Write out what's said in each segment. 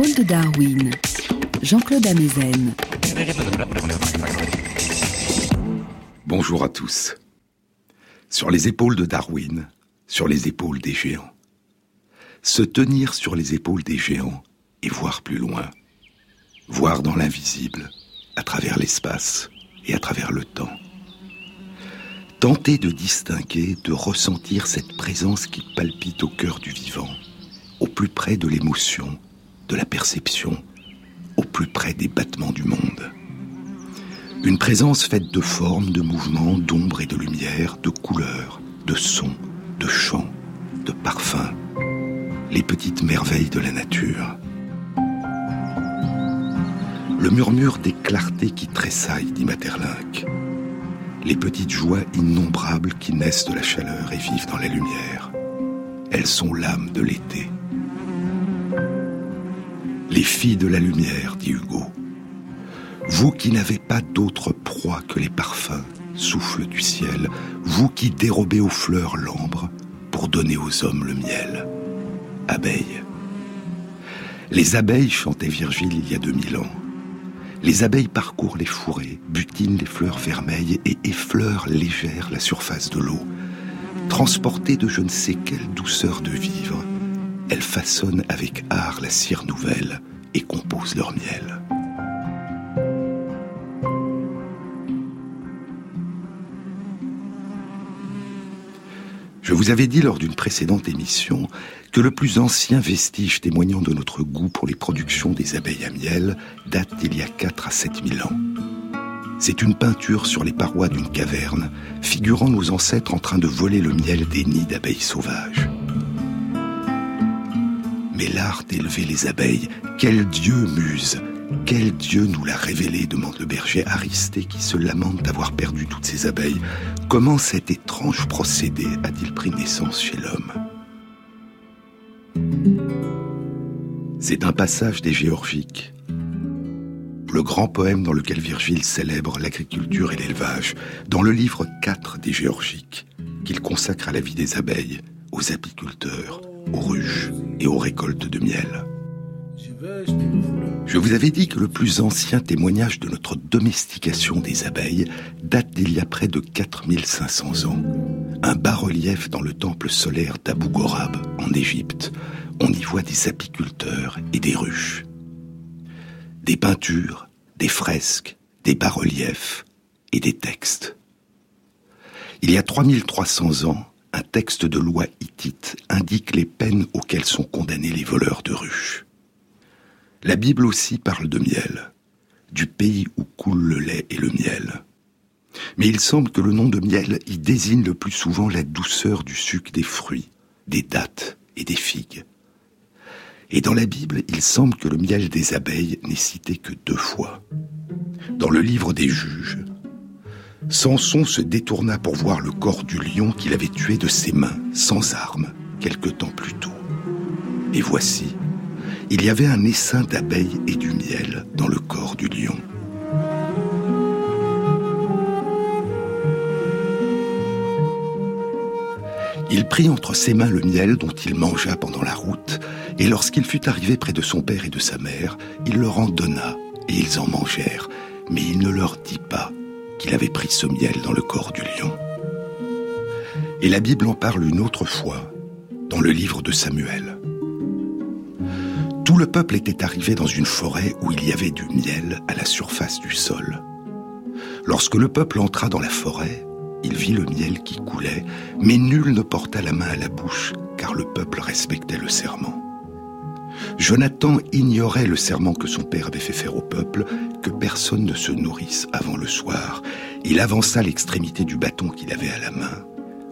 De Darwin, Jean-Claude Amezen. Bonjour à tous. Sur les épaules de Darwin, sur les épaules des géants. Se tenir sur les épaules des géants et voir plus loin. Voir dans l'invisible, à travers l'espace et à travers le temps. Tenter de distinguer, de ressentir cette présence qui palpite au cœur du vivant, au plus près de l'émotion, de la perception, au plus près des battements du monde. Une présence faite de formes, de mouvements, d'ombre et de lumière, de couleurs, de sons, de chants, de parfums. Les petites merveilles de la nature. Le murmure des clartés qui tressaillent, dit Materlinck. Les petites joies innombrables qui naissent de la chaleur et vivent dans la lumière. Elles sont l'âme de l'été. Les filles de la lumière, dit Hugo. Vous qui n'avez pas d'autre proie que les parfums, souffle du ciel, vous qui dérobez aux fleurs l'ambre pour donner aux hommes le miel. Abeilles. Les abeilles, chantait Virgile il y a 2000 ans. Les abeilles parcourent les fourrés, butinent les fleurs vermeilles et effleurent légère la surface de l'eau. Transportées de je ne sais quelle douceur de vivre, elles façonnent avec art la cire nouvelle et composent leur miel. Je vous avais dit lors d'une précédente émission que le plus ancien vestige témoignant de notre goût pour les productions des abeilles à miel date d'il y a 4 à 7 000 ans. C'est une peinture sur les parois d'une caverne, figurant nos ancêtres en train de voler le miel des nids d'abeilles sauvages. Mais l'art d'élever les abeilles, quel dieu muse. Quel dieu nous l'a révélé demande le berger Aristée qui se lamente d'avoir perdu toutes ses abeilles. Comment cet étrange procédé a-t-il pris naissance chez l'homme? C'est un passage des Géorgiques, le grand poème dans lequel Virgile célèbre l'agriculture et l'élevage, dans le livre 4 des Géorgiques, qu'il consacre à la vie des abeilles, aux apiculteurs, aux ruches et aux récoltes de miel. Je vous avais dit que le plus ancien témoignage de notre domestication des abeilles date d'il y a près de 4500 ans. Un bas-relief dans le temple solaire d'Abu Ghorab, en Égypte. On y voit des apiculteurs et des ruches. Des peintures, des fresques, des bas-reliefs et des textes. Il y a 3300 ans, un texte de loi hittite indique les peines auxquelles sont condamnés les voleurs de ruches. La Bible aussi parle de miel, du pays où coule le lait et le miel. Mais il semble que le nom de miel y désigne le plus souvent la douceur du sucre des fruits, des dattes et des figues. Et dans la Bible, il semble que le miel des abeilles n'est cité que deux fois. Dans le livre des juges, Samson se détourna pour voir le corps du lion qu'il avait tué de ses mains, sans armes, quelque temps plus tôt. Et voici, il y avait un essaim d'abeilles et du miel dans le corps du lion. Il prit entre ses mains le miel dont il mangea pendant la route, et lorsqu'il fut arrivé près de son père et de sa mère, il leur en donna, et ils en mangèrent, mais il ne leur dit pas qu'il avait pris ce miel dans le corps du lion. Et la Bible en parle une autre fois, dans le livre de Samuel. Tout le peuple était arrivé dans une forêt où il y avait du miel à la surface du sol. Lorsque le peuple entra dans la forêt, il vit le miel qui coulait, mais nul ne porta la main à la bouche, car le peuple respectait le serment. Jonathan ignorait le serment que son père avait fait faire au peuple, que personne ne se nourrisse avant le soir. Il avança l'extrémité du bâton qu'il avait à la main,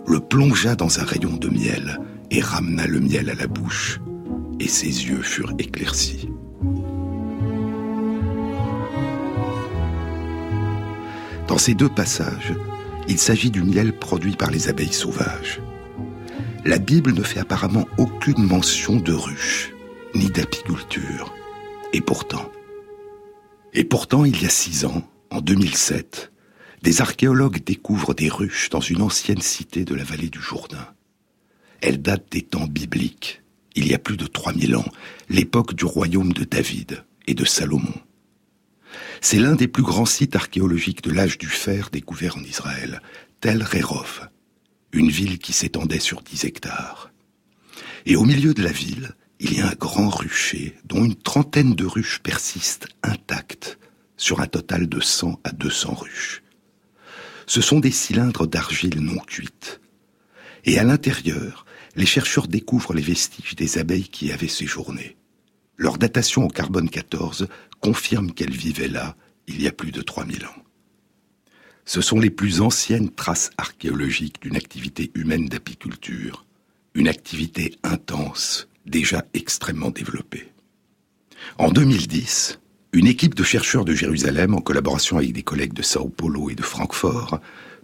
le plongea dans un rayon de miel et ramena le miel à la bouche et ses yeux furent éclaircis. Dans ces deux passages, il s'agit du miel produit par les abeilles sauvages. La Bible ne fait apparemment aucune mention de ruches, ni d'apiculture. Et pourtant, et pourtant, il y a six ans, en 2007, des archéologues découvrent des ruches dans une ancienne cité de la vallée du Jourdain. Elles datent des temps bibliques il y a plus de 3000 ans, l'époque du royaume de David et de Salomon. C'est l'un des plus grands sites archéologiques de l'âge du fer découvert en Israël, Tel Rerov, une ville qui s'étendait sur 10 hectares. Et au milieu de la ville, il y a un grand rucher dont une trentaine de ruches persistent intactes sur un total de 100 à 200 ruches. Ce sont des cylindres d'argile non cuite. Et à l'intérieur, les chercheurs découvrent les vestiges des abeilles qui y avaient séjourné. Leur datation au carbone 14 confirme qu'elles vivaient là il y a plus de 3000 ans. Ce sont les plus anciennes traces archéologiques d'une activité humaine d'apiculture, une activité intense, déjà extrêmement développée. En 2010, une équipe de chercheurs de Jérusalem, en collaboration avec des collègues de Sao Paulo et de Francfort,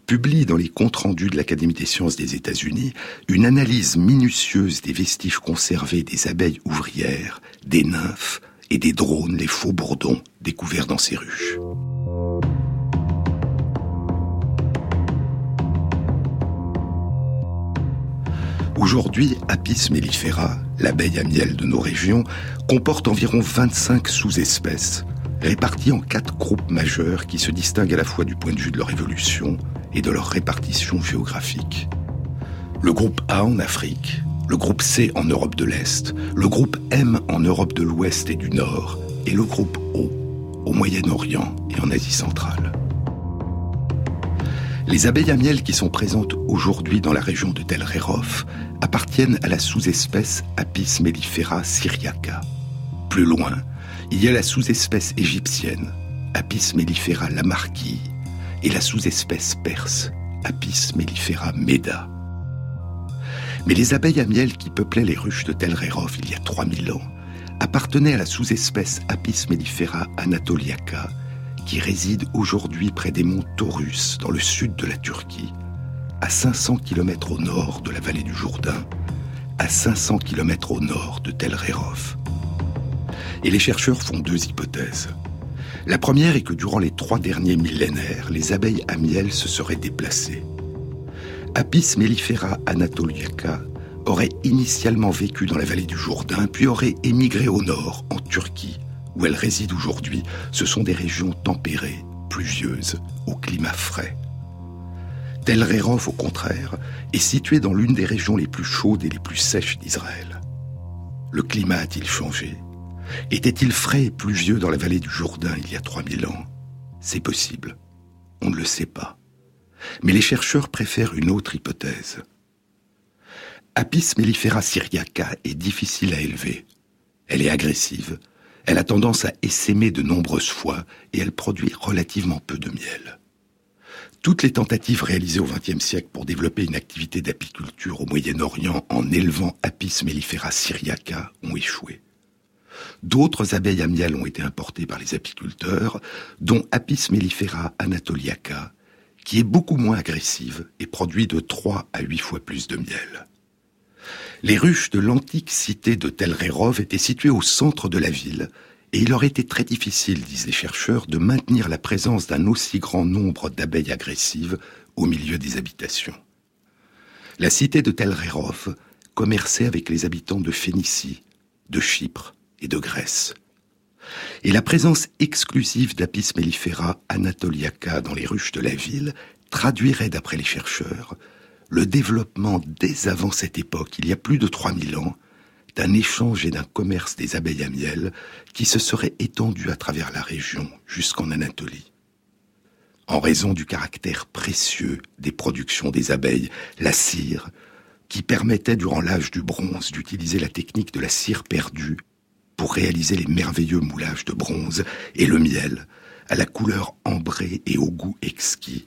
publie dans les comptes rendus de l'Académie des sciences des États-Unis une analyse minutieuse des vestiges conservés des abeilles ouvrières, des nymphes et des drones, les faux bourdons, découverts dans ces ruches. Aujourd'hui, Apis mellifera, l'abeille à miel de nos régions, comporte environ 25 sous-espèces, réparties en quatre groupes majeurs qui se distinguent à la fois du point de vue de leur évolution et de leur répartition géographique. Le groupe A en Afrique, le groupe C en Europe de l'Est, le groupe M en Europe de l'Ouest et du Nord, et le groupe O au Moyen-Orient et en Asie centrale. Les abeilles à miel qui sont présentes aujourd'hui dans la région de Tel Rerov appartiennent à la sous-espèce Apis mellifera syriaca. Plus loin, il y a la sous-espèce égyptienne Apis mellifera lamarquille et la sous-espèce perse Apis mellifera meda. Mais les abeilles à miel qui peuplaient les ruches de Tel Rerov il y a 3000 ans appartenaient à la sous-espèce Apis mellifera anatoliaca qui réside aujourd'hui près des monts Taurus, dans le sud de la Turquie, à 500 km au nord de la vallée du Jourdain, à 500 km au nord de Tel Rerov. Et les chercheurs font deux hypothèses. La première est que durant les trois derniers millénaires, les abeilles à miel se seraient déplacées. Apis mellifera anatoliaca aurait initialement vécu dans la vallée du Jourdain, puis aurait émigré au nord, en Turquie, où elle réside aujourd'hui, ce sont des régions tempérées, pluvieuses, au climat frais. Tel Rerov, au contraire, est situé dans l'une des régions les plus chaudes et les plus sèches d'Israël. Le climat a-t-il changé? Était-il frais et pluvieux dans la vallée du Jourdain il y a 3000 ans? C'est possible. On ne le sait pas. Mais les chercheurs préfèrent une autre hypothèse. Apis mellifera syriaca est difficile à élever. Elle est agressive, elle a tendance à essaimer de nombreuses fois et elle produit relativement peu de miel. Toutes les tentatives réalisées au XXe siècle pour développer une activité d'apiculture au Moyen-Orient en élevant Apis mellifera syriaca ont échoué. D'autres abeilles à miel ont été importées par les apiculteurs, dont Apis mellifera anatoliaca, qui est beaucoup moins agressive et produit de 3 à 8 fois plus de miel. Les ruches de l'antique cité de Tel Rerov étaient situées au centre de la ville, et il aurait été très difficile, disent les chercheurs, de maintenir la présence d'un aussi grand nombre d'abeilles agressives au milieu des habitations. La cité de Tel Rerov commerçait avec les habitants de Phénicie, de Chypre et de Grèce. Et la présence exclusive d'Apis mellifera anatoliaca dans les ruches de la ville traduirait, d'après les chercheurs, le développement dès avant cette époque, il y a plus de 3000 ans, d'un échange et d'un commerce des abeilles à miel qui se serait étendu à travers la région jusqu'en Anatolie. En raison du caractère précieux des productions des abeilles, la cire, qui permettait durant l'âge du bronze d'utiliser la technique de la cire perdue pour réaliser les merveilleux moulages de bronze, et le miel, à la couleur ambrée et au goût exquis,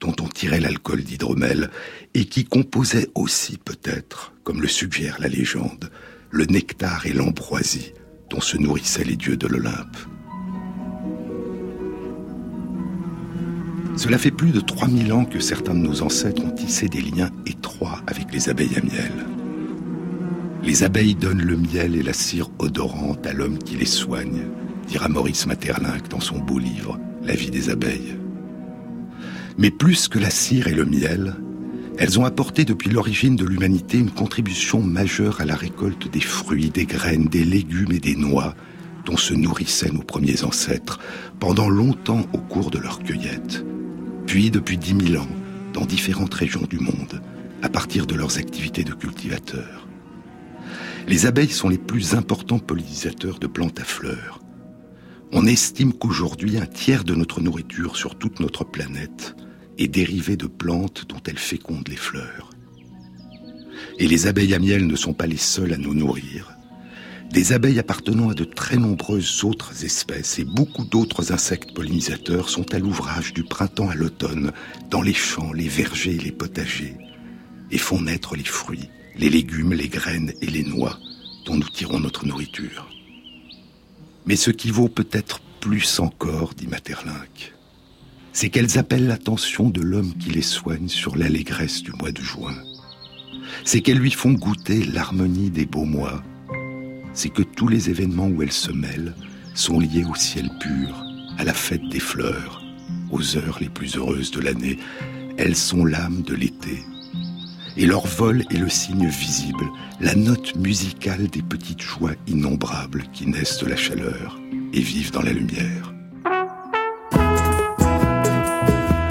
dont on tirait l'alcool d'hydromel, et qui composait aussi peut-être, comme le suggère la légende, le nectar et l'ambroisie dont se nourrissaient les dieux de l'Olympe. Cela fait plus de 3000 ans que certains de nos ancêtres ont tissé des liens étroits avec les abeilles à miel. Les abeilles donnent le miel et la cire odorante à l'homme qui les soigne, dira Maurice Maeterlinck dans son beau livre La vie des abeilles. Mais plus que la cire et le miel, Elles ont apporté depuis l'origine de l'humanité une contribution majeure à la récolte des fruits, des graines, des légumes et des noix dont se nourrissaient nos premiers ancêtres pendant longtemps au cours de leur cueillette. Puis, depuis dix mille ans, dans différentes régions du monde, à partir de leurs activités de cultivateurs. Les abeilles sont les plus importants pollinisateurs de plantes à fleurs. On estime qu'aujourd'hui un tiers de notre nourriture sur toute notre planète est dérivé de plantes dont elles fécondent les fleurs. Et les abeilles à miel ne sont pas les seules à nous nourrir. Des abeilles appartenant à de très nombreuses autres espèces et beaucoup d'autres insectes pollinisateurs sont à l'ouvrage du printemps à l'automne, dans les champs, les vergers et les potagers, et font naître les fruits, les légumes, les graines et les noix dont nous tirons notre nourriture. Mais ce qui vaut peut-être plus encore, dit Materlinck, c'est qu'elles appellent l'attention de l'homme qui les soigne sur l'allégresse du mois de juin. C'est qu'elles lui font goûter l'harmonie des beaux mois c'est que tous les événements où elles se mêlent sont liés au ciel pur, à la fête des fleurs, aux heures les plus heureuses de l'année. Elles sont l'âme de l'été. Et leur vol est le signe visible, la note musicale des petites joies innombrables qui naissent de la chaleur et vivent dans la lumière.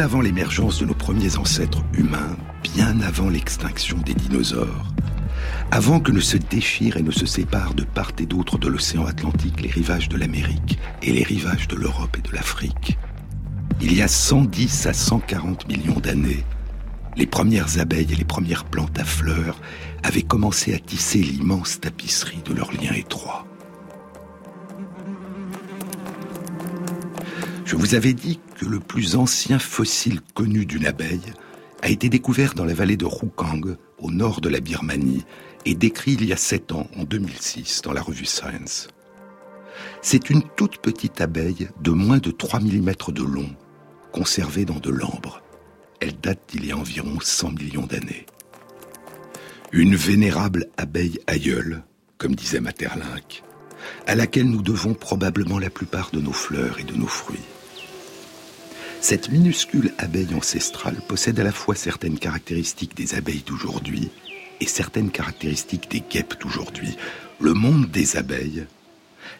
avant l'émergence de nos premiers ancêtres humains, bien avant l'extinction des dinosaures, avant que ne se déchirent et ne se séparent de part et d'autre de l'océan Atlantique les rivages de l'Amérique et les rivages de l'Europe et de l'Afrique, il y a 110 à 140 millions d'années, les premières abeilles et les premières plantes à fleurs avaient commencé à tisser l'immense tapisserie de leurs liens étroits. Je vous avais dit que le plus ancien fossile connu d'une abeille a été découvert dans la vallée de Rukang, au nord de la Birmanie, et décrit il y a sept ans, en 2006, dans la revue Science. C'est une toute petite abeille de moins de 3 mm de long, conservée dans de l'ambre. Elle date d'il y a environ 100 millions d'années. Une vénérable abeille aïeule, comme disait Materlinck, à laquelle nous devons probablement la plupart de nos fleurs et de nos fruits. Cette minuscule abeille ancestrale possède à la fois certaines caractéristiques des abeilles d'aujourd'hui et certaines caractéristiques des guêpes d'aujourd'hui. Le monde des abeilles,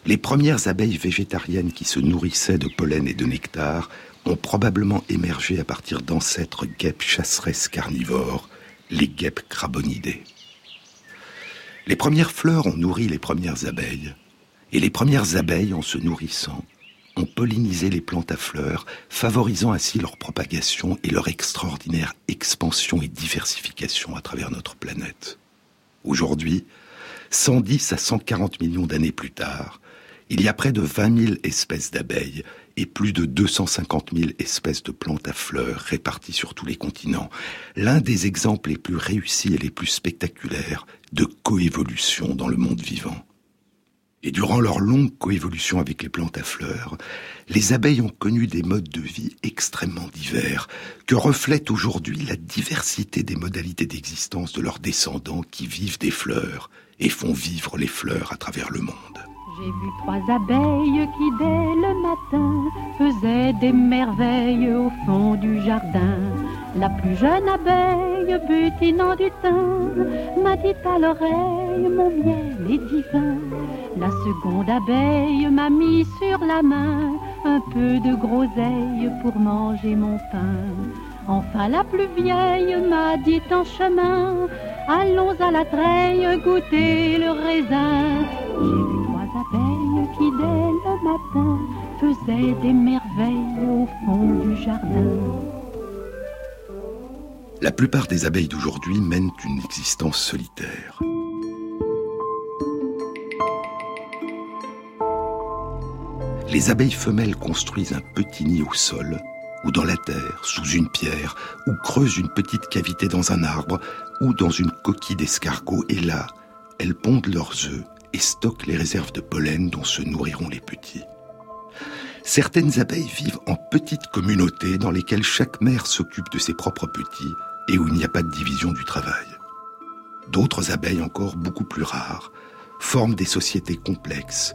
les premières abeilles végétariennes qui se nourrissaient de pollen et de nectar ont probablement émergé à partir d'ancêtres guêpes chasseresses carnivores, les guêpes crabonidées. Les premières fleurs ont nourri les premières abeilles, et les premières abeilles, en se nourrissant, ont pollinisé les plantes à fleurs, favorisant ainsi leur propagation et leur extraordinaire expansion et diversification à travers notre planète. Aujourd'hui, 110 à 140 millions d'années plus tard, il y a près de 20 000 espèces d'abeilles et plus de 250 000 espèces de plantes à fleurs réparties sur tous les continents. L'un des exemples les plus réussis et les plus spectaculaires de coévolution dans le monde vivant. Et durant leur longue coévolution avec les plantes à fleurs, les abeilles ont connu des modes de vie extrêmement divers, que reflète aujourd'hui la diversité des modalités d'existence de leurs descendants qui vivent des fleurs et font vivre les fleurs à travers le monde. J'ai vu trois abeilles qui dès le matin faisaient des merveilles au fond du jardin. La plus jeune abeille, butinant du thym, m'a dit à l'oreille mon miel est divin. La seconde abeille m'a mis sur la main un peu de groseille pour manger mon pain. Enfin la plus vieille m'a dit en chemin, allons à la treille goûter le raisin matin faisaient des merveilles au fond du jardin. La plupart des abeilles d'aujourd'hui mènent une existence solitaire. Les abeilles femelles construisent un petit nid au sol, ou dans la terre, sous une pierre, ou creusent une petite cavité dans un arbre, ou dans une coquille d'escargot, et là, elles pondent leurs œufs et stockent les réserves de pollen dont se nourriront les petits. Certaines abeilles vivent en petites communautés dans lesquelles chaque mère s'occupe de ses propres petits et où il n'y a pas de division du travail. D'autres abeilles encore beaucoup plus rares forment des sociétés complexes,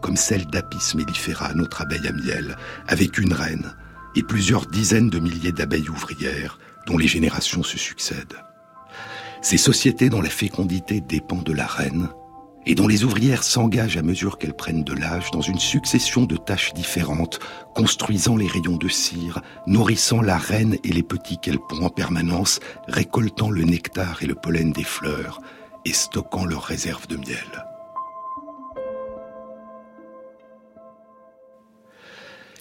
comme celle d'Apis mellifera, notre abeille à miel, avec une reine et plusieurs dizaines de milliers d'abeilles ouvrières dont les générations se succèdent. Ces sociétés dont la fécondité dépend de la reine et dont les ouvrières s'engagent à mesure qu'elles prennent de l'âge dans une succession de tâches différentes, construisant les rayons de cire, nourrissant la reine et les petits qu'elles pondent en permanence, récoltant le nectar et le pollen des fleurs, et stockant leurs réserves de miel.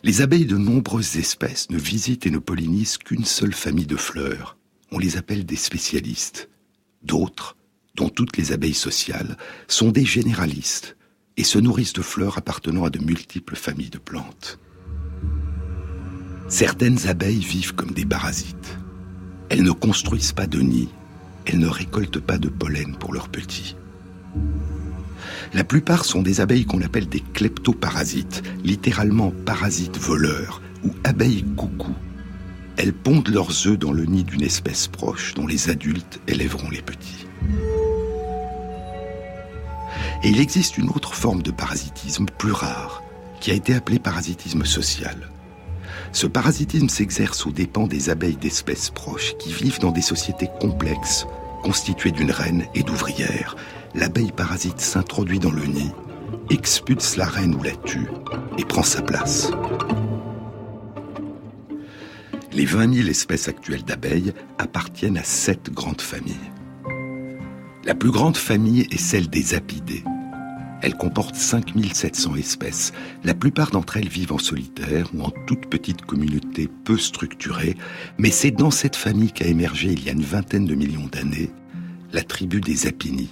Les abeilles de nombreuses espèces ne visitent et ne pollinisent qu'une seule famille de fleurs. On les appelle des spécialistes. D'autres dont toutes les abeilles sociales, sont des généralistes et se nourrissent de fleurs appartenant à de multiples familles de plantes. Certaines abeilles vivent comme des parasites. Elles ne construisent pas de nid, elles ne récoltent pas de pollen pour leurs petits. La plupart sont des abeilles qu'on appelle des kleptoparasites, littéralement parasites voleurs ou abeilles coucou. Elles pondent leurs œufs dans le nid d'une espèce proche dont les adultes élèveront les petits. Et il existe une autre forme de parasitisme plus rare, qui a été appelée parasitisme social. Ce parasitisme s'exerce aux dépens des abeilles d'espèces proches qui vivent dans des sociétés complexes, constituées d'une reine et d'ouvrières. L'abeille parasite s'introduit dans le nid, expulse la reine ou la tue et prend sa place. Les 20 000 espèces actuelles d'abeilles appartiennent à sept grandes familles. La plus grande famille est celle des apidés. Elle comporte 5700 espèces. La plupart d'entre elles vivent en solitaire ou en toute petite communauté peu structurée, mais c'est dans cette famille qu'a émergé il y a une vingtaine de millions d'années la tribu des Apini,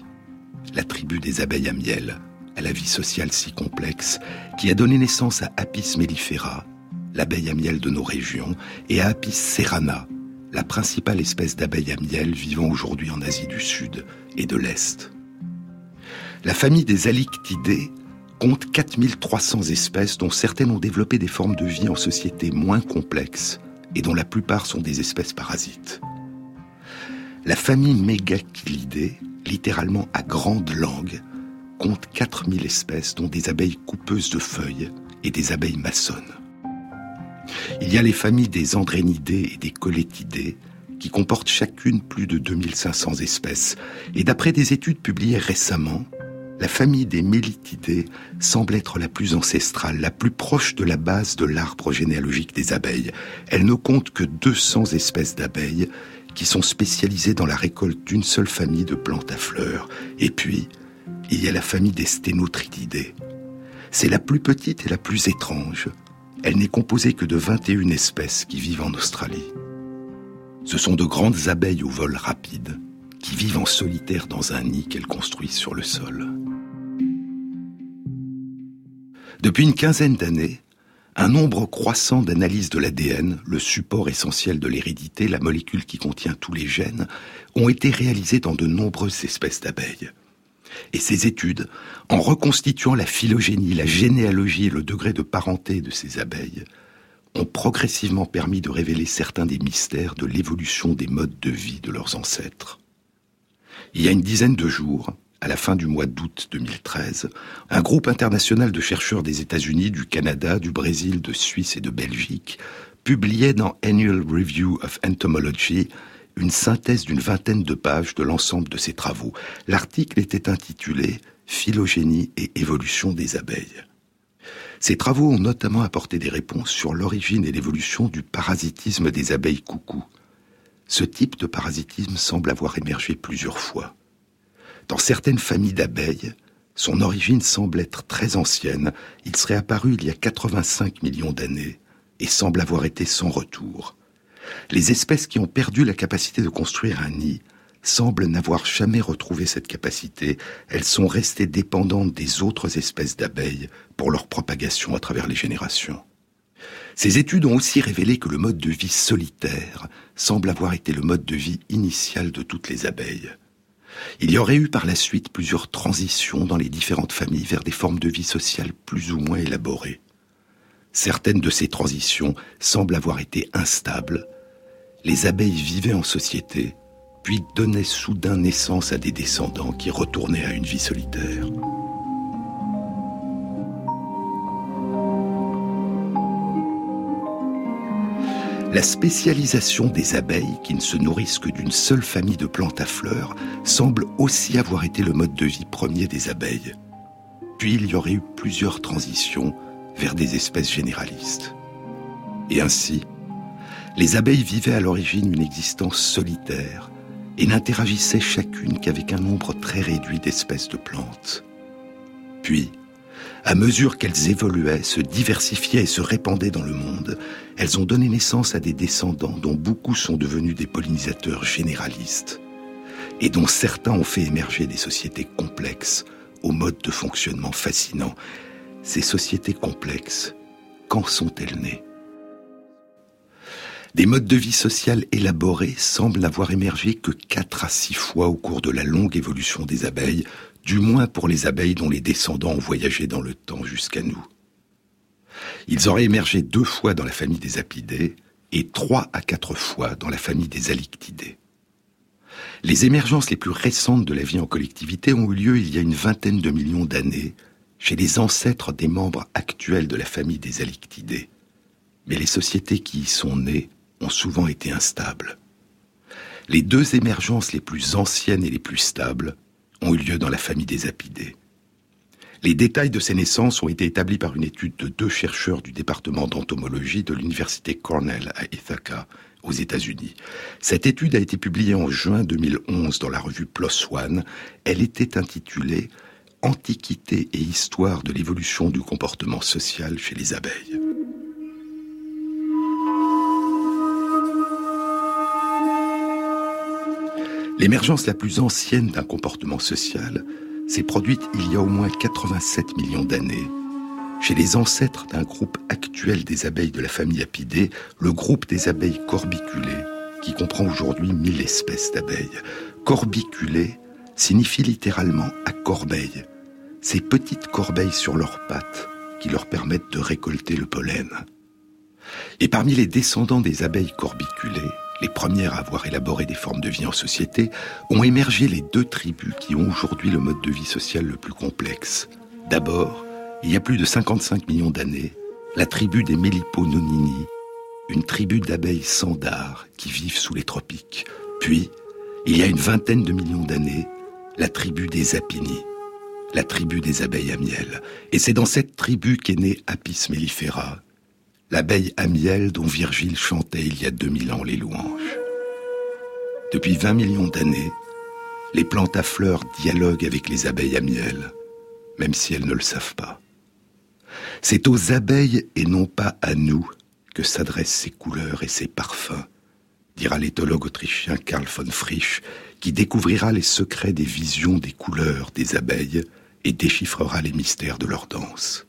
la tribu des abeilles à miel, à la vie sociale si complexe, qui a donné naissance à Apis mellifera, l'abeille à miel de nos régions, et à Apis serrana, la principale espèce d'abeille à miel vivant aujourd'hui en Asie du Sud et de l'Est. La famille des Alictidés compte 4300 espèces dont certaines ont développé des formes de vie en société moins complexes et dont la plupart sont des espèces parasites. La famille Megachilidae, littéralement à grande langue, compte 4000 espèces dont des abeilles coupeuses de feuilles et des abeilles maçonnes. Il y a les familles des Andrénidés et des Colétidés, qui comportent chacune plus de 2500 espèces, et d'après des études publiées récemment, la famille des Mélitidés semble être la plus ancestrale, la plus proche de la base de l'arbre généalogique des abeilles. Elle ne compte que 200 espèces d'abeilles qui sont spécialisées dans la récolte d'une seule famille de plantes à fleurs. Et puis, il y a la famille des Sténotritidés. C'est la plus petite et la plus étrange. Elle n'est composée que de 21 espèces qui vivent en Australie. Ce sont de grandes abeilles au vol rapide qui vivent en solitaire dans un nid qu'elles construisent sur le sol. Depuis une quinzaine d'années, un nombre croissant d'analyses de l'ADN, le support essentiel de l'hérédité, la molécule qui contient tous les gènes, ont été réalisées dans de nombreuses espèces d'abeilles. Et ces études, en reconstituant la phylogénie, la généalogie et le degré de parenté de ces abeilles, ont progressivement permis de révéler certains des mystères de l'évolution des modes de vie de leurs ancêtres. Il y a une dizaine de jours, à la fin du mois d'août 2013, un groupe international de chercheurs des États-Unis, du Canada, du Brésil, de Suisse et de Belgique publiait dans Annual Review of Entomology une synthèse d'une vingtaine de pages de l'ensemble de ses travaux. L'article était intitulé Phylogénie et évolution des abeilles. Ces travaux ont notamment apporté des réponses sur l'origine et l'évolution du parasitisme des abeilles coucou. Ce type de parasitisme semble avoir émergé plusieurs fois. Dans certaines familles d'abeilles, son origine semble être très ancienne. Il serait apparu il y a 85 millions d'années et semble avoir été sans retour. Les espèces qui ont perdu la capacité de construire un nid semblent n'avoir jamais retrouvé cette capacité. Elles sont restées dépendantes des autres espèces d'abeilles pour leur propagation à travers les générations. Ces études ont aussi révélé que le mode de vie solitaire semble avoir été le mode de vie initial de toutes les abeilles. Il y aurait eu par la suite plusieurs transitions dans les différentes familles vers des formes de vie sociale plus ou moins élaborées. Certaines de ces transitions semblent avoir été instables. Les abeilles vivaient en société, puis donnaient soudain naissance à des descendants qui retournaient à une vie solitaire. La spécialisation des abeilles, qui ne se nourrissent que d'une seule famille de plantes à fleurs, semble aussi avoir été le mode de vie premier des abeilles. Puis il y aurait eu plusieurs transitions vers des espèces généralistes. Et ainsi, les abeilles vivaient à l'origine une existence solitaire et n'interagissaient chacune qu'avec un nombre très réduit d'espèces de plantes. Puis, à mesure qu'elles évoluaient, se diversifiaient et se répandaient dans le monde, elles ont donné naissance à des descendants dont beaucoup sont devenus des pollinisateurs généralistes et dont certains ont fait émerger des sociétés complexes aux modes de fonctionnement fascinants. Ces sociétés complexes, quand sont-elles nées? Des modes de vie sociale élaborés semblent n'avoir émergé que quatre à six fois au cours de la longue évolution des abeilles, du moins pour les abeilles dont les descendants ont voyagé dans le temps jusqu'à nous. Ils auraient émergé deux fois dans la famille des apidés et trois à quatre fois dans la famille des alictidés. Les émergences les plus récentes de la vie en collectivité ont eu lieu il y a une vingtaine de millions d'années chez les ancêtres des membres actuels de la famille des alictidés. Mais les sociétés qui y sont nées ont souvent été instables. Les deux émergences les plus anciennes et les plus stables ont eu lieu dans la famille des apidés. Les détails de ces naissances ont été établis par une étude de deux chercheurs du département d'entomologie de l'université Cornell à Ithaca, aux États-Unis. Cette étude a été publiée en juin 2011 dans la revue PLOS ONE. Elle était intitulée Antiquité et histoire de l'évolution du comportement social chez les abeilles. L'émergence la plus ancienne d'un comportement social s'est produite il y a au moins 87 millions d'années, chez les ancêtres d'un groupe actuel des abeilles de la famille Apidée, le groupe des abeilles corbiculées, qui comprend aujourd'hui 1000 espèces d'abeilles. Corbiculées signifie littéralement à corbeille, ces petites corbeilles sur leurs pattes qui leur permettent de récolter le pollen. Et parmi les descendants des abeilles corbiculées, les premières à avoir élaboré des formes de vie en société, ont émergé les deux tribus qui ont aujourd'hui le mode de vie social le plus complexe. D'abord, il y a plus de 55 millions d'années, la tribu des Mélipononini, une tribu d'abeilles sans dard qui vivent sous les tropiques. Puis, il y a une vingtaine de millions d'années, la tribu des Apini, la tribu des abeilles à miel. Et c'est dans cette tribu qu'est née Apis mellifera, l'abeille à miel dont Virgile chantait il y a 2000 ans les louanges. Depuis 20 millions d'années, les plantes à fleurs dialoguent avec les abeilles à miel, même si elles ne le savent pas. C'est aux abeilles et non pas à nous que s'adressent ces couleurs et ces parfums, dira l'éthologue autrichien Karl von Frisch, qui découvrira les secrets des visions des couleurs des abeilles et déchiffrera les mystères de leur danse.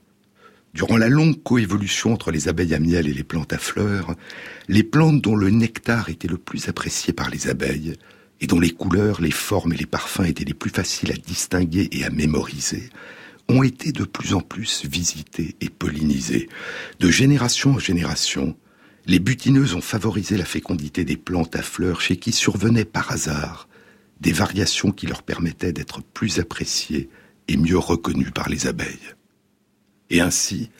Durant la longue coévolution entre les abeilles à miel et les plantes à fleurs, les plantes dont le nectar était le plus apprécié par les abeilles, et dont les couleurs, les formes et les parfums étaient les plus faciles à distinguer et à mémoriser, ont été de plus en plus visitées et pollinisées. De génération en génération, les butineuses ont favorisé la fécondité des plantes à fleurs chez qui survenaient par hasard des variations qui leur permettaient d'être plus appréciées et mieux reconnues par les abeilles. Et ainsi,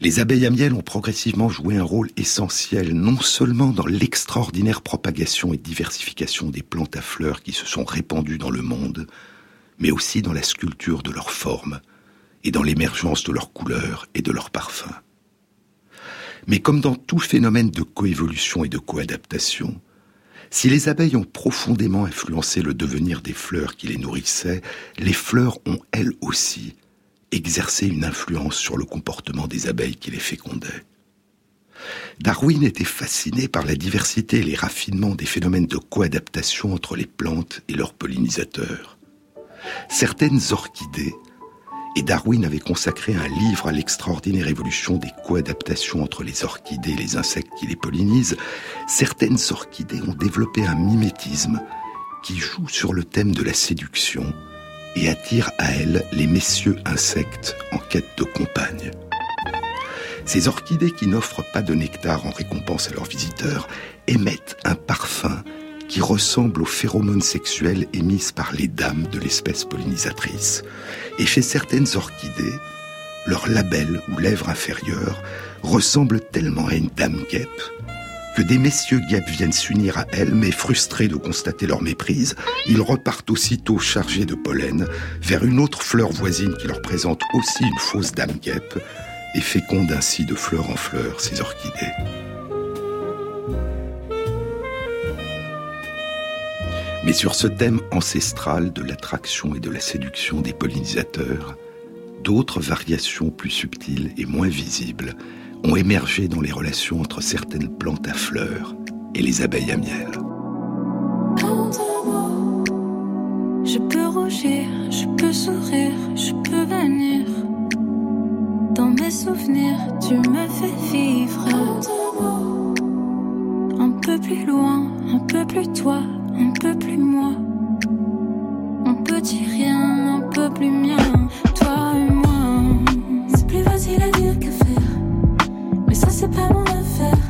les abeilles à miel ont progressivement joué un rôle essentiel non seulement dans l'extraordinaire propagation et diversification des plantes à fleurs qui se sont répandues dans le monde, mais aussi dans la sculpture de leurs formes et dans l'émergence de leurs couleurs et de leurs parfums. Mais comme dans tout phénomène de coévolution et de coadaptation, si les abeilles ont profondément influencé le devenir des fleurs qui les nourrissaient, les fleurs ont elles aussi exercer une influence sur le comportement des abeilles qui les fécondaient. Darwin était fasciné par la diversité et les raffinements des phénomènes de coadaptation entre les plantes et leurs pollinisateurs. Certaines orchidées, et Darwin avait consacré un livre à l'extraordinaire évolution des coadaptations entre les orchidées et les insectes qui les pollinisent, certaines orchidées ont développé un mimétisme qui joue sur le thème de la séduction et attire à elle les messieurs insectes en quête de compagne. Ces orchidées qui n'offrent pas de nectar en récompense à leurs visiteurs émettent un parfum qui ressemble aux phéromones sexuels émises par les dames de l'espèce pollinisatrice. Et chez certaines orchidées, leur label ou lèvre inférieure ressemble tellement à une dame guêpe que des messieurs guêpes viennent s'unir à elle, mais frustrés de constater leur méprise, ils repartent aussitôt chargés de pollen vers une autre fleur voisine qui leur présente aussi une fausse dame guêpe et féconde ainsi de fleur en fleur ces orchidées. Mais sur ce thème ancestral de l'attraction et de la séduction des pollinisateurs, d'autres variations plus subtiles et moins visibles ont émergé dans les relations entre certaines plantes à fleurs et les abeilles à miel. Je peux rougir, je peux sourire, je peux venir. Dans mes souvenirs, tu me fais vivre. Un peu plus loin, un peu plus toi, un peu plus moi. Un petit rien, un peu plus mien, toi et moi. C'est plus facile à dire que faire c'est pas mon affaire.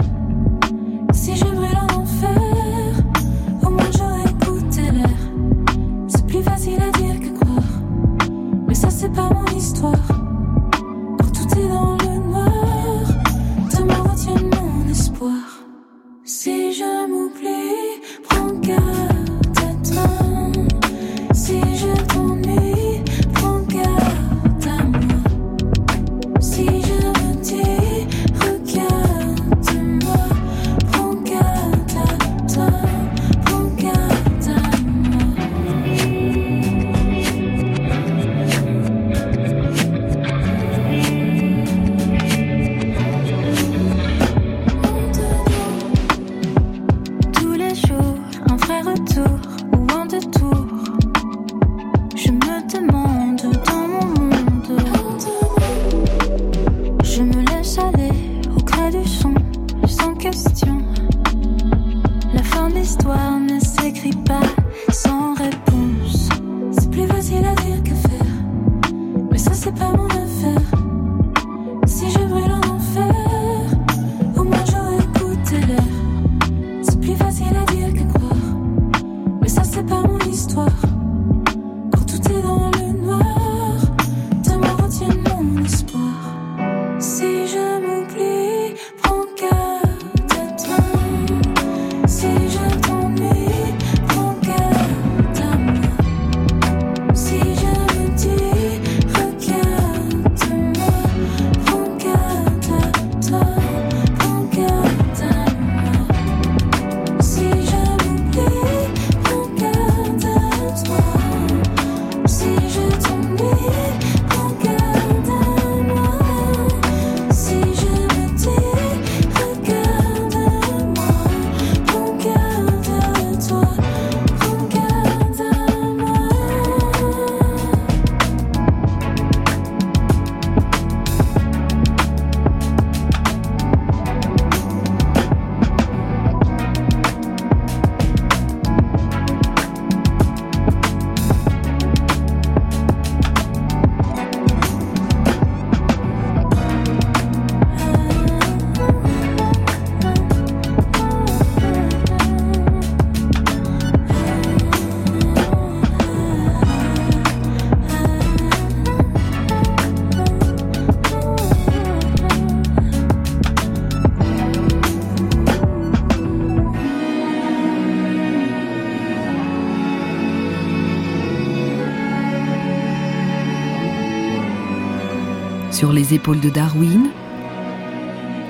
Les épaules de Darwin,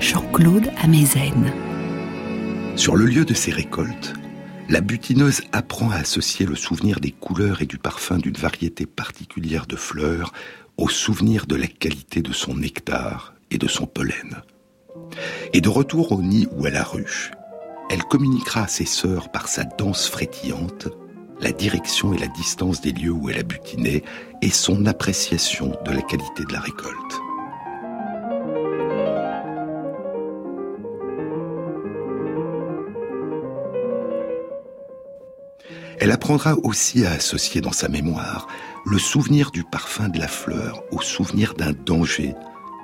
Jean-Claude Amezen. Sur le lieu de ses récoltes, la butineuse apprend à associer le souvenir des couleurs et du parfum d'une variété particulière de fleurs au souvenir de la qualité de son nectar et de son pollen. Et de retour au nid ou à la ruche, elle communiquera à ses sœurs par sa danse frétillante la direction et la distance des lieux où elle a butiné et son appréciation de la qualité de la récolte. Elle apprendra aussi à associer dans sa mémoire le souvenir du parfum de la fleur au souvenir d'un danger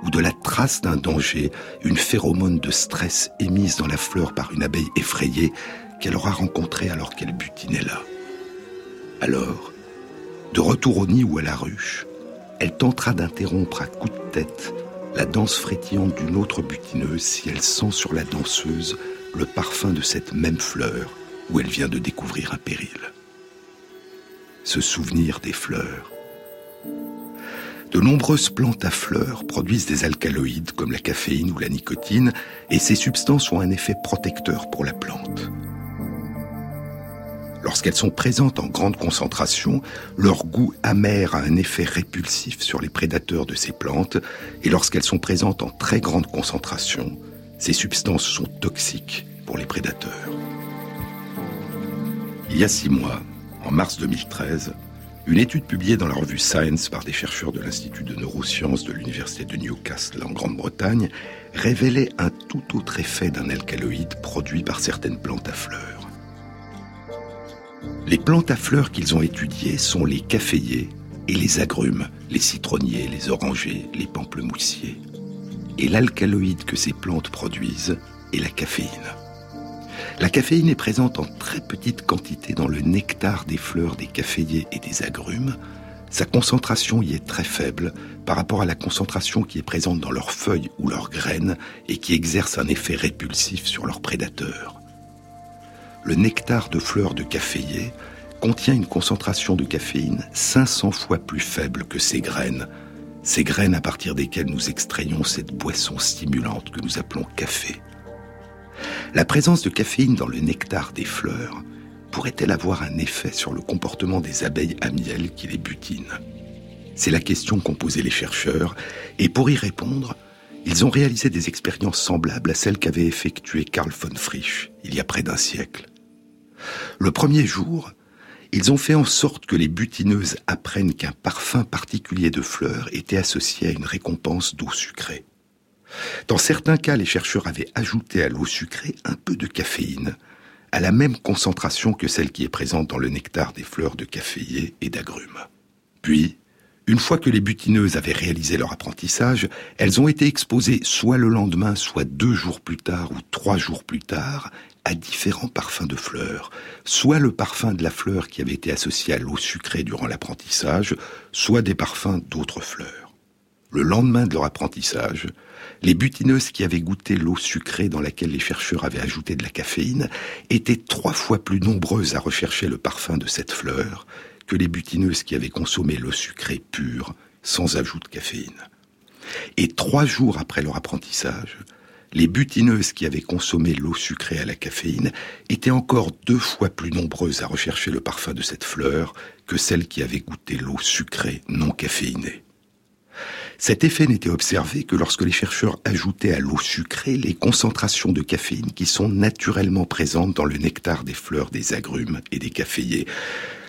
ou de la trace d'un danger, une phéromone de stress émise dans la fleur par une abeille effrayée qu'elle aura rencontrée alors qu'elle butinait là. Alors, de retour au nid ou à la ruche, elle tentera d'interrompre à coups de tête la danse frétillante d'une autre butineuse si elle sent sur la danseuse le parfum de cette même fleur où elle vient de découvrir un péril. Se souvenir des fleurs. De nombreuses plantes à fleurs produisent des alcaloïdes comme la caféine ou la nicotine et ces substances ont un effet protecteur pour la plante. Lorsqu'elles sont présentes en grande concentration, leur goût amer a un effet répulsif sur les prédateurs de ces plantes, et lorsqu'elles sont présentes en très grande concentration, ces substances sont toxiques pour les prédateurs. Il y a six mois, en mars 2013, une étude publiée dans la revue Science par des chercheurs de l'Institut de neurosciences de l'Université de Newcastle en Grande-Bretagne révélait un tout autre effet d'un alcaloïde produit par certaines plantes à fleurs. Les plantes à fleurs qu'ils ont étudiées sont les caféiers et les agrumes, les citronniers, les orangers, les pamplemoussiers. Et l'alcaloïde que ces plantes produisent est la caféine. La caféine est présente en très petite quantité dans le nectar des fleurs des caféiers et des agrumes. Sa concentration y est très faible par rapport à la concentration qui est présente dans leurs feuilles ou leurs graines et qui exerce un effet répulsif sur leurs prédateurs le nectar de fleurs de caféier contient une concentration de caféine 500 fois plus faible que ces graines, ces graines à partir desquelles nous extrayons cette boisson stimulante que nous appelons café. La présence de caféine dans le nectar des fleurs pourrait-elle avoir un effet sur le comportement des abeilles à miel qui les butinent? C'est la question qu'ont posée les chercheurs, et pour y répondre, ils ont réalisé des expériences semblables à celles qu'avait effectuées Karl von Frisch il y a près d'un siècle. Le premier jour, ils ont fait en sorte que les butineuses apprennent qu'un parfum particulier de fleurs était associé à une récompense d'eau sucrée. Dans certains cas, les chercheurs avaient ajouté à l'eau sucrée un peu de caféine, à la même concentration que celle qui est présente dans le nectar des fleurs de caféier et d'agrumes. Puis, une fois que les butineuses avaient réalisé leur apprentissage, elles ont été exposées soit le lendemain, soit deux jours plus tard ou trois jours plus tard à différents parfums de fleurs, soit le parfum de la fleur qui avait été associé à l'eau sucrée durant l'apprentissage, soit des parfums d'autres fleurs. Le lendemain de leur apprentissage, les butineuses qui avaient goûté l'eau sucrée dans laquelle les chercheurs avaient ajouté de la caféine étaient trois fois plus nombreuses à rechercher le parfum de cette fleur que les butineuses qui avaient consommé l'eau sucrée pure, sans ajout de caféine. Et trois jours après leur apprentissage, les butineuses qui avaient consommé l'eau sucrée à la caféine étaient encore deux fois plus nombreuses à rechercher le parfum de cette fleur que celles qui avaient goûté l'eau sucrée non caféinée. Cet effet n'était observé que lorsque les chercheurs ajoutaient à l'eau sucrée les concentrations de caféine qui sont naturellement présentes dans le nectar des fleurs des agrumes et des caféiers,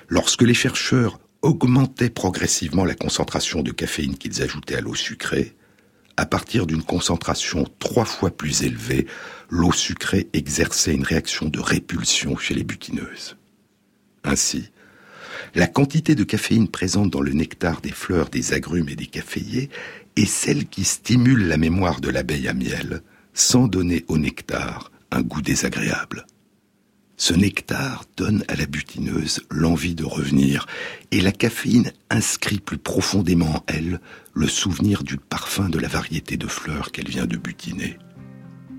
Lorsque les chercheurs augmentaient progressivement la concentration de caféine qu'ils ajoutaient à l'eau sucrée, à partir d'une concentration trois fois plus élevée, l'eau sucrée exerçait une réaction de répulsion chez les butineuses. Ainsi, la quantité de caféine présente dans le nectar des fleurs des agrumes et des caféiers est celle qui stimule la mémoire de l'abeille à miel, sans donner au nectar un goût désagréable. Ce nectar donne à la butineuse l'envie de revenir, et la caféine inscrit plus profondément en elle le souvenir du parfum de la variété de fleurs qu'elle vient de butiner.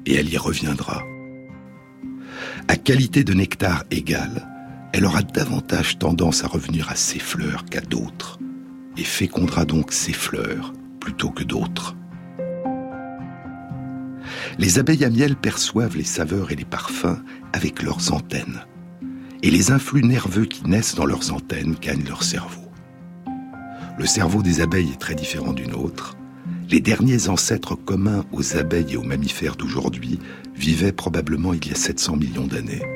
Et elle y reviendra. À qualité de nectar égale, elle aura davantage tendance à revenir à ces fleurs qu'à d'autres, et fécondera donc ces fleurs plutôt que d'autres. Les abeilles à miel perçoivent les saveurs et les parfums avec leurs antennes. Et les influx nerveux qui naissent dans leurs antennes gagnent leur cerveau. Le cerveau des abeilles est très différent du nôtre. Les derniers ancêtres communs aux abeilles et aux mammifères d'aujourd'hui vivaient probablement il y a 700 millions d'années.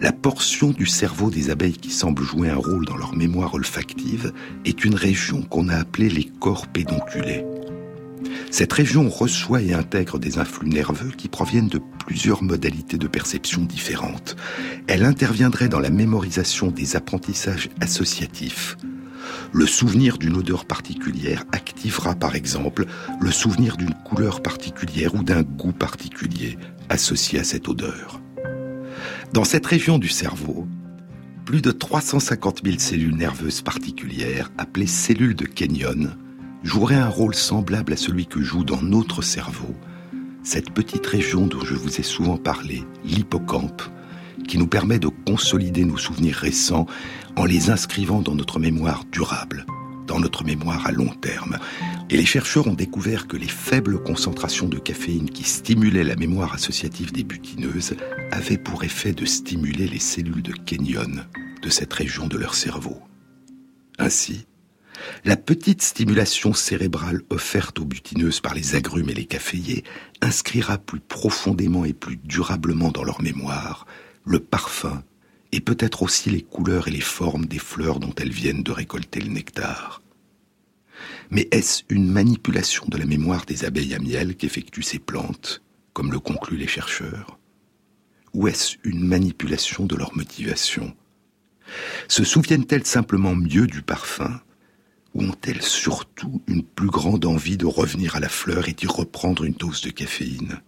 La portion du cerveau des abeilles qui semble jouer un rôle dans leur mémoire olfactive est une région qu'on a appelée les corps pédonculés. Cette région reçoit et intègre des influx nerveux qui proviennent de plusieurs modalités de perception différentes. Elle interviendrait dans la mémorisation des apprentissages associatifs. Le souvenir d'une odeur particulière activera par exemple le souvenir d'une couleur particulière ou d'un goût particulier associé à cette odeur. Dans cette région du cerveau, plus de 350 000 cellules nerveuses particulières, appelées cellules de Kenyon, jouerait un rôle semblable à celui que joue dans notre cerveau cette petite région dont je vous ai souvent parlé, l'hippocampe, qui nous permet de consolider nos souvenirs récents en les inscrivant dans notre mémoire durable, dans notre mémoire à long terme. Et les chercheurs ont découvert que les faibles concentrations de caféine qui stimulaient la mémoire associative des butineuses avaient pour effet de stimuler les cellules de Kenyon de cette région de leur cerveau. Ainsi, la petite stimulation cérébrale offerte aux butineuses par les agrumes et les caféiers inscrira plus profondément et plus durablement dans leur mémoire le parfum et peut-être aussi les couleurs et les formes des fleurs dont elles viennent de récolter le nectar. Mais est-ce une manipulation de la mémoire des abeilles à miel qu'effectuent ces plantes, comme le concluent les chercheurs? Ou est-ce une manipulation de leur motivation? Se souviennent-elles simplement mieux du parfum? Ou ont-elles surtout une plus grande envie de revenir à la fleur et d'y reprendre une dose de caféine?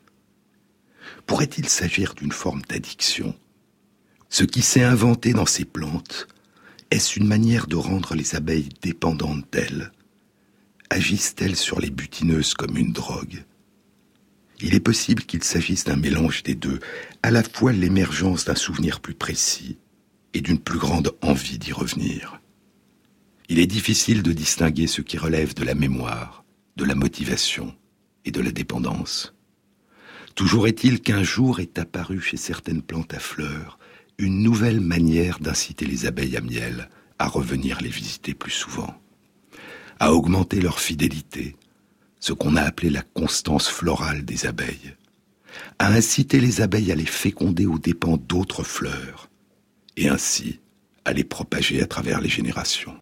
Pourrait-il s'agir d'une forme d'addiction? Ce qui s'est inventé dans ces plantes, est-ce une manière de rendre les abeilles dépendantes d'elles? Agissent-elles sur les butineuses comme une drogue? Il est possible qu'il s'agisse d'un mélange des deux, à la fois l'émergence d'un souvenir plus précis et d'une plus grande envie d'y revenir. Il est difficile de distinguer ce qui relève de la mémoire, de la motivation et de la dépendance. Toujours est-il qu'un jour est apparu chez certaines plantes à fleurs une nouvelle manière d'inciter les abeilles à miel à revenir les visiter plus souvent, à augmenter leur fidélité, ce qu'on a appelé la constance florale des abeilles, à inciter les abeilles à les féconder aux dépens d'autres fleurs, et ainsi à les propager à travers les générations.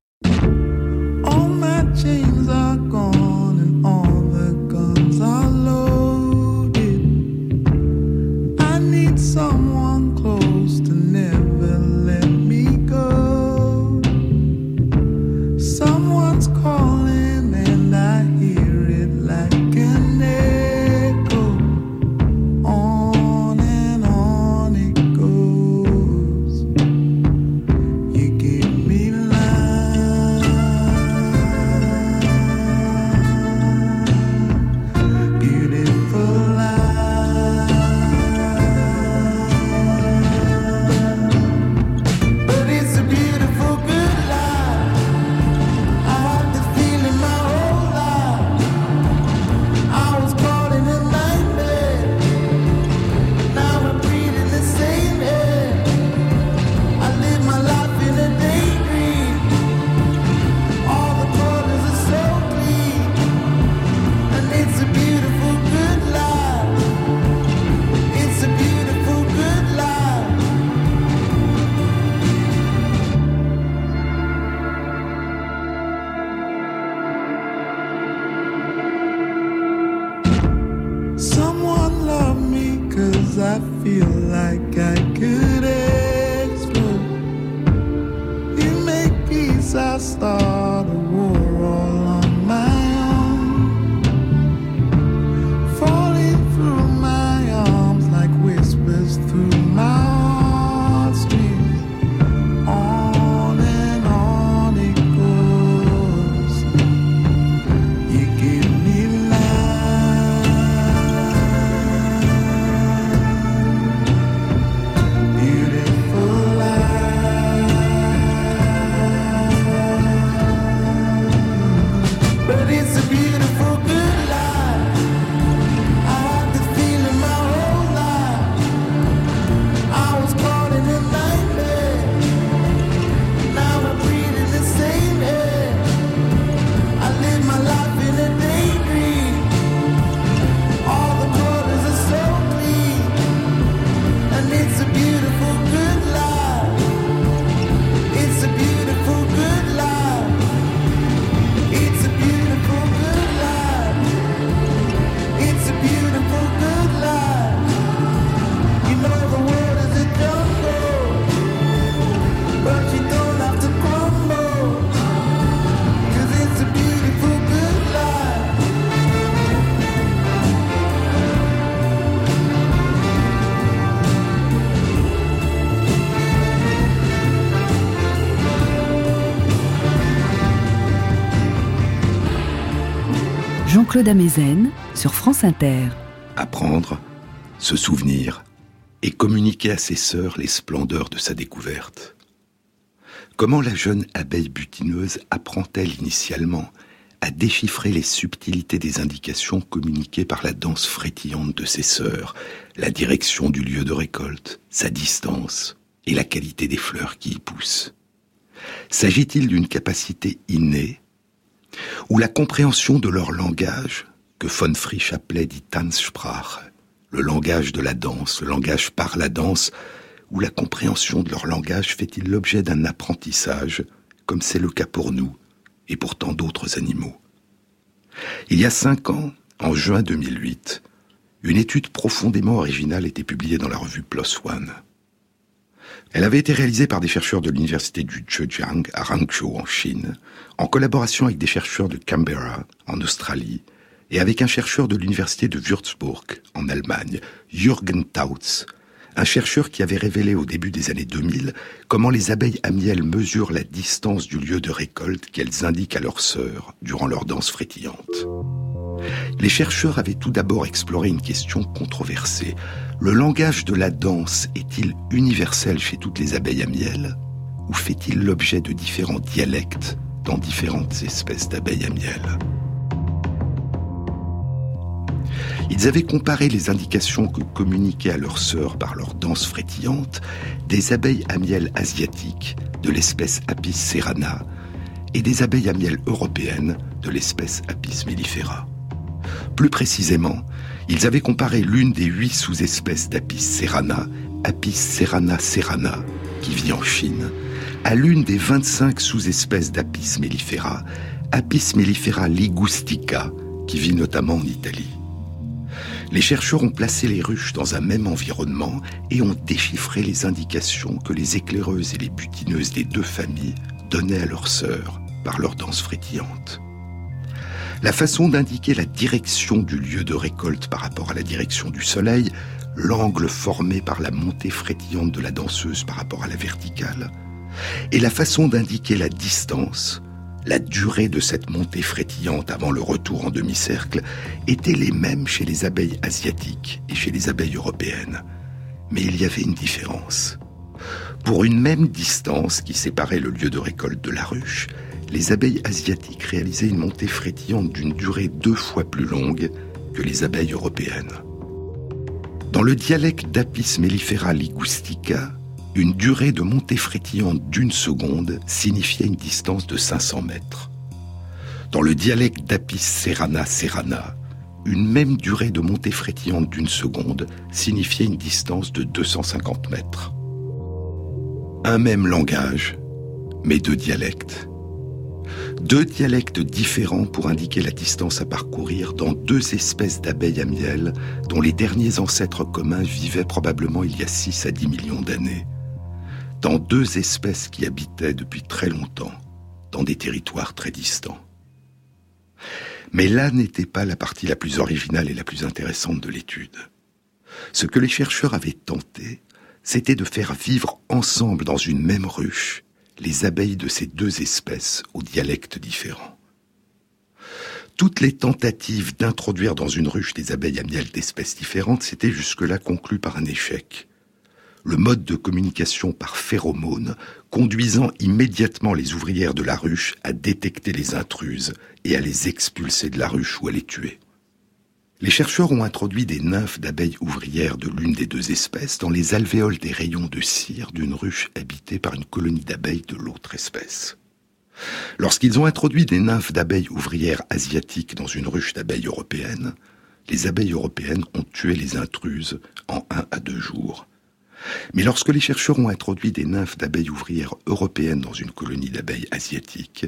I feel like I could Jean-Claude Amezen sur France Inter. Apprendre, se souvenir et communiquer à ses sœurs les splendeurs de sa découverte. Comment la jeune abeille butineuse apprend-elle initialement à déchiffrer les subtilités des indications communiquées par la danse frétillante de ses sœurs, la direction du lieu de récolte, sa distance et la qualité des fleurs qui y poussent? S'agit-il d'une capacité innée ou la compréhension de leur langage, que von Frisch appelait die Tanzsprache, le langage de la danse, le langage par la danse, ou la compréhension de leur langage fait-il l'objet d'un apprentissage, comme c'est le cas pour nous et pour tant d'autres animaux Il y a cinq ans, en juin 2008, une étude profondément originale était publiée dans la revue PLOS ONE. Elle avait été réalisée par des chercheurs de l'université du Zhejiang à Hangzhou en Chine, en collaboration avec des chercheurs de Canberra en Australie et avec un chercheur de l'université de Würzburg en Allemagne, Jürgen Tautz, un chercheur qui avait révélé au début des années 2000 comment les abeilles à miel mesurent la distance du lieu de récolte qu'elles indiquent à leurs sœurs durant leur danse frétillante. Les chercheurs avaient tout d'abord exploré une question controversée. Le langage de la danse est-il universel chez toutes les abeilles à miel ou fait-il l'objet de différents dialectes dans différentes espèces d'abeilles à miel? Ils avaient comparé les indications que communiquaient à leurs sœurs par leur danse frétillante des abeilles à miel asiatiques de l'espèce Apis serrana et des abeilles à miel européennes de l'espèce Apis mellifera. Plus précisément, ils avaient comparé l'une des huit sous-espèces d'Apis serrana, Apis serrana serrana, qui vit en Chine, à l'une des 25 sous-espèces d'Apis mellifera, Apis mellifera ligustica, qui vit notamment en Italie. Les chercheurs ont placé les ruches dans un même environnement et ont déchiffré les indications que les éclaireuses et les butineuses des deux familles donnaient à leurs sœurs par leur danse frétillante. La façon d'indiquer la direction du lieu de récolte par rapport à la direction du soleil, l'angle formé par la montée frétillante de la danseuse par rapport à la verticale, et la façon d'indiquer la distance, la durée de cette montée frétillante avant le retour en demi-cercle étaient les mêmes chez les abeilles asiatiques et chez les abeilles européennes. Mais il y avait une différence. Pour une même distance qui séparait le lieu de récolte de la ruche, les abeilles asiatiques réalisaient une montée frétillante d'une durée deux fois plus longue que les abeilles européennes. Dans le dialecte d'Apis mellifera ligustica, une durée de montée frétillante d'une seconde signifiait une distance de 500 mètres. Dans le dialecte d'Apis serrana serrana, une même durée de montée frétillante d'une seconde signifiait une distance de 250 mètres. Un même langage, mais deux dialectes. Deux dialectes différents pour indiquer la distance à parcourir dans deux espèces d'abeilles à miel dont les derniers ancêtres communs vivaient probablement il y a 6 à 10 millions d'années. Dans deux espèces qui habitaient depuis très longtemps dans des territoires très distants. Mais là n'était pas la partie la plus originale et la plus intéressante de l'étude. Ce que les chercheurs avaient tenté, c'était de faire vivre ensemble dans une même ruche les abeilles de ces deux espèces aux dialectes différents. Toutes les tentatives d'introduire dans une ruche des abeilles à d'espèces différentes s'étaient jusque-là conclues par un échec. Le mode de communication par phéromones conduisant immédiatement les ouvrières de la ruche à détecter les intruses et à les expulser de la ruche ou à les tuer. Les chercheurs ont introduit des nymphes d'abeilles ouvrières de l'une des deux espèces dans les alvéoles des rayons de cire d'une ruche habitée par une colonie d'abeilles de l'autre espèce. Lorsqu'ils ont introduit des nymphes d'abeilles ouvrières asiatiques dans une ruche d'abeilles européennes, les abeilles européennes ont tué les intruses en un à deux jours. Mais lorsque les chercheurs ont introduit des nymphes d'abeilles ouvrières européennes dans une colonie d'abeilles asiatiques,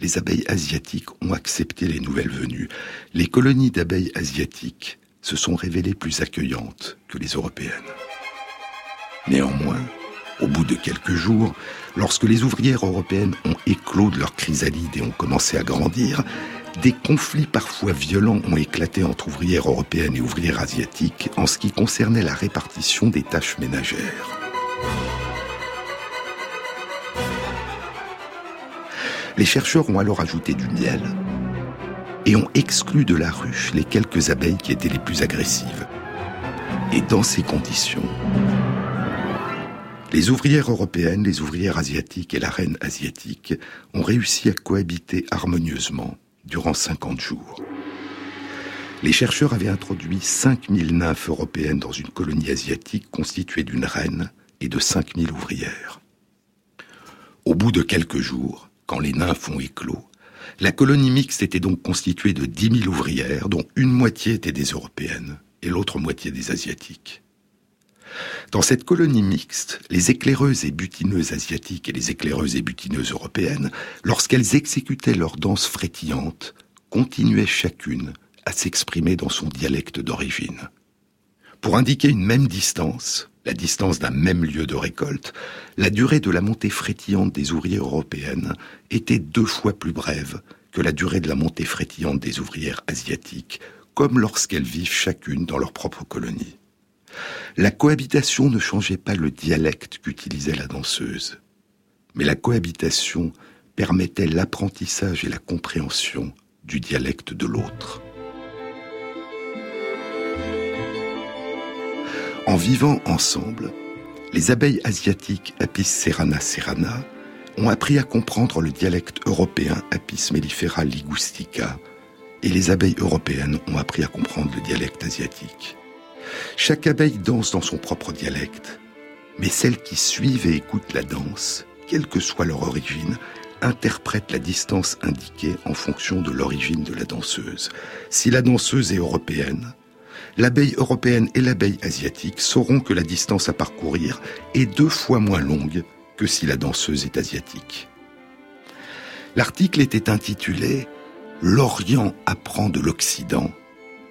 les abeilles asiatiques ont accepté les nouvelles venues. Les colonies d'abeilles asiatiques se sont révélées plus accueillantes que les européennes. Néanmoins, au bout de quelques jours, lorsque les ouvrières européennes ont éclos de leur chrysalide et ont commencé à grandir, des conflits parfois violents ont éclaté entre ouvrières européennes et ouvrières asiatiques en ce qui concernait la répartition des tâches ménagères. Les chercheurs ont alors ajouté du miel et ont exclu de la ruche les quelques abeilles qui étaient les plus agressives. Et dans ces conditions, les ouvrières européennes, les ouvrières asiatiques et la reine asiatique ont réussi à cohabiter harmonieusement durant 50 jours. Les chercheurs avaient introduit 5000 nymphes européennes dans une colonie asiatique constituée d'une reine et de 5000 ouvrières. Au bout de quelques jours, quand les nymphes ont éclos. La colonie mixte était donc constituée de 10 000 ouvrières, dont une moitié étaient des européennes et l'autre moitié des asiatiques. Dans cette colonie mixte, les éclaireuses et butineuses asiatiques et les éclaireuses et butineuses européennes, lorsqu'elles exécutaient leur danse frétillante, continuaient chacune à s'exprimer dans son dialecte d'origine. Pour indiquer une même distance, la distance d'un même lieu de récolte, la durée de la montée frétillante des ouvrières européennes était deux fois plus brève que la durée de la montée frétillante des ouvrières asiatiques, comme lorsqu'elles vivent chacune dans leur propre colonie. La cohabitation ne changeait pas le dialecte qu'utilisait la danseuse, mais la cohabitation permettait l'apprentissage et la compréhension du dialecte de l'autre. En vivant ensemble, les abeilles asiatiques Apis serrana serrana ont appris à comprendre le dialecte européen Apis mellifera ligustica et les abeilles européennes ont appris à comprendre le dialecte asiatique. Chaque abeille danse dans son propre dialecte, mais celles qui suivent et écoutent la danse, quelle que soit leur origine, interprètent la distance indiquée en fonction de l'origine de la danseuse. Si la danseuse est européenne, l'abeille européenne et l'abeille asiatique sauront que la distance à parcourir est deux fois moins longue que si la danseuse est asiatique. L'article était intitulé L'Orient apprend de l'Occident.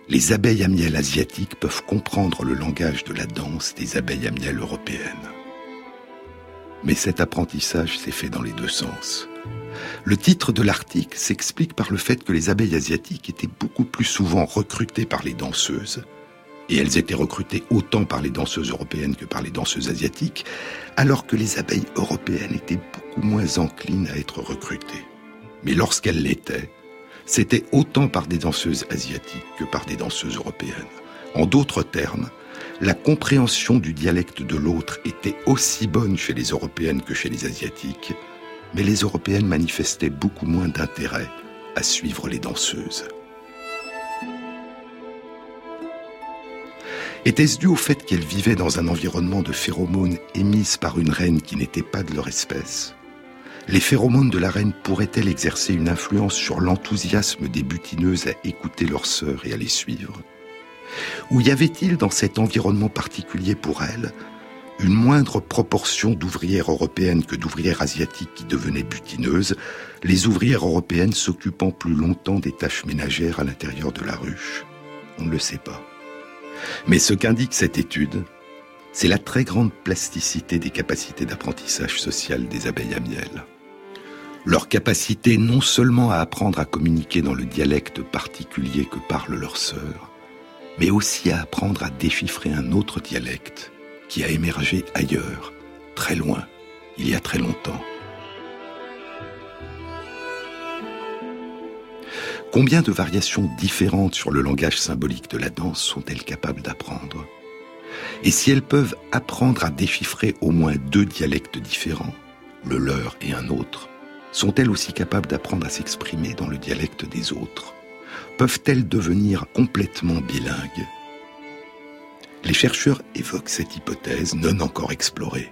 Les abeilles à miel asiatiques peuvent comprendre le langage de la danse des abeilles à miel européennes. Mais cet apprentissage s'est fait dans les deux sens. Le titre de l'article s'explique par le fait que les abeilles asiatiques étaient beaucoup plus souvent recrutées par les danseuses et elles étaient recrutées autant par les danseuses européennes que par les danseuses asiatiques, alors que les abeilles européennes étaient beaucoup moins enclines à être recrutées. Mais lorsqu'elles l'étaient, c'était autant par des danseuses asiatiques que par des danseuses européennes. En d'autres termes, la compréhension du dialecte de l'autre était aussi bonne chez les européennes que chez les asiatiques, mais les européennes manifestaient beaucoup moins d'intérêt à suivre les danseuses. Était-ce dû au fait qu'elles vivaient dans un environnement de phéromones émises par une reine qui n'était pas de leur espèce? Les phéromones de la reine pourraient-elles exercer une influence sur l'enthousiasme des butineuses à écouter leurs sœurs et à les suivre? Ou y avait-il dans cet environnement particulier pour elles une moindre proportion d'ouvrières européennes que d'ouvrières asiatiques qui devenaient butineuses, les ouvrières européennes s'occupant plus longtemps des tâches ménagères à l'intérieur de la ruche? On ne le sait pas. Mais ce qu'indique cette étude, c'est la très grande plasticité des capacités d'apprentissage social des abeilles à miel. Leur capacité non seulement à apprendre à communiquer dans le dialecte particulier que parlent leurs sœurs, mais aussi à apprendre à déchiffrer un autre dialecte qui a émergé ailleurs, très loin, il y a très longtemps. Combien de variations différentes sur le langage symbolique de la danse sont-elles capables d'apprendre? Et si elles peuvent apprendre à déchiffrer au moins deux dialectes différents, le leur et un autre, sont-elles aussi capables d'apprendre à s'exprimer dans le dialecte des autres? Peuvent-elles devenir complètement bilingues? Les chercheurs évoquent cette hypothèse non encore explorée.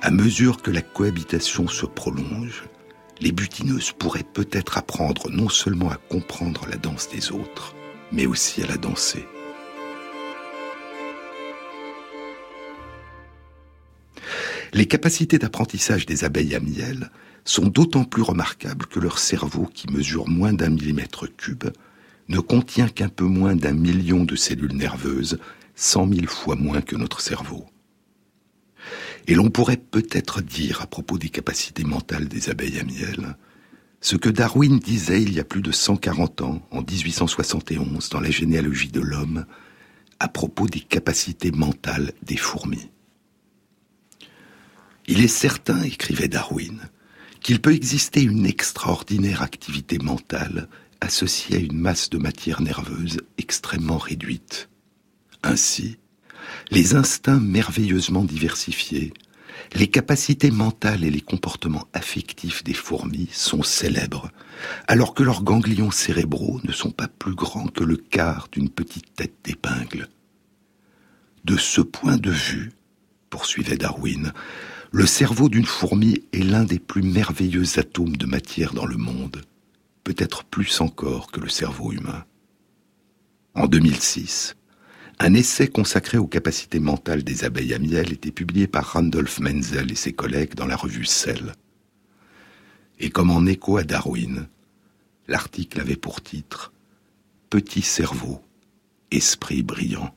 À mesure que la cohabitation se prolonge, les butineuses pourraient peut-être apprendre non seulement à comprendre la danse des autres, mais aussi à la danser. Les capacités d'apprentissage des abeilles à miel sont d'autant plus remarquables que leur cerveau, qui mesure moins d'un millimètre cube, ne contient qu'un peu moins d'un million de cellules nerveuses cent mille fois moins que notre cerveau. Et l'on pourrait peut-être dire à propos des capacités mentales des abeilles à miel, ce que Darwin disait il y a plus de 140 ans, en 1871, dans la généalogie de l'homme, à propos des capacités mentales des fourmis. Il est certain, écrivait Darwin, qu'il peut exister une extraordinaire activité mentale associée à une masse de matière nerveuse extrêmement réduite. Ainsi, les instincts merveilleusement diversifiés, les capacités mentales et les comportements affectifs des fourmis sont célèbres, alors que leurs ganglions cérébraux ne sont pas plus grands que le quart d'une petite tête d'épingle. De ce point de vue, poursuivait Darwin, le cerveau d'une fourmi est l'un des plus merveilleux atomes de matière dans le monde, peut-être plus encore que le cerveau humain. En 2006, un essai consacré aux capacités mentales des abeilles à miel était publié par Randolph Menzel et ses collègues dans la revue Cell. Et comme en écho à Darwin, l'article avait pour titre Petit cerveau, esprit brillant.